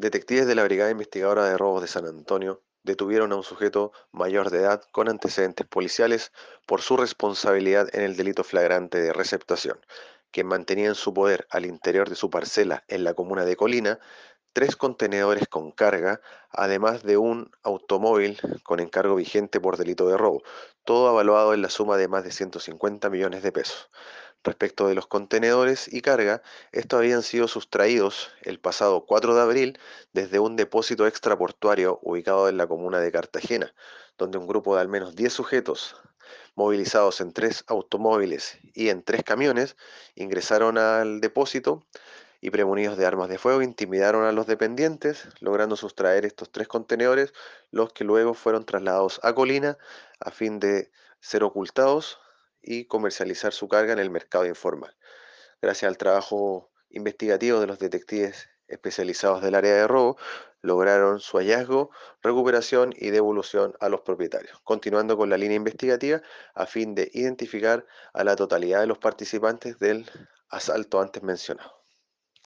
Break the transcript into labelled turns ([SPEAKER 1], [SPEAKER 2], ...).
[SPEAKER 1] Detectives de la Brigada Investigadora de Robos de San Antonio detuvieron a un sujeto mayor de edad con antecedentes policiales por su responsabilidad en el delito flagrante de receptación, quien mantenía en su poder al interior de su parcela en la comuna de Colina tres contenedores con carga, además de un automóvil con encargo vigente por delito de robo, todo avaluado en la suma de más de 150 millones de pesos. Respecto de los contenedores y carga, estos habían sido sustraídos el pasado 4 de abril desde un depósito extraportuario ubicado en la comuna de Cartagena, donde un grupo de al menos 10 sujetos, movilizados en tres automóviles y en tres camiones, ingresaron al depósito y premunidos de armas de fuego intimidaron a los dependientes, logrando sustraer estos tres contenedores, los que luego fueron trasladados a Colina a fin de ser ocultados y comercializar su carga en el mercado informal. Gracias al trabajo investigativo de los detectives especializados del área de robo, lograron su hallazgo, recuperación y devolución a los propietarios, continuando con la línea investigativa a fin de identificar a la totalidad de los participantes del asalto antes mencionado.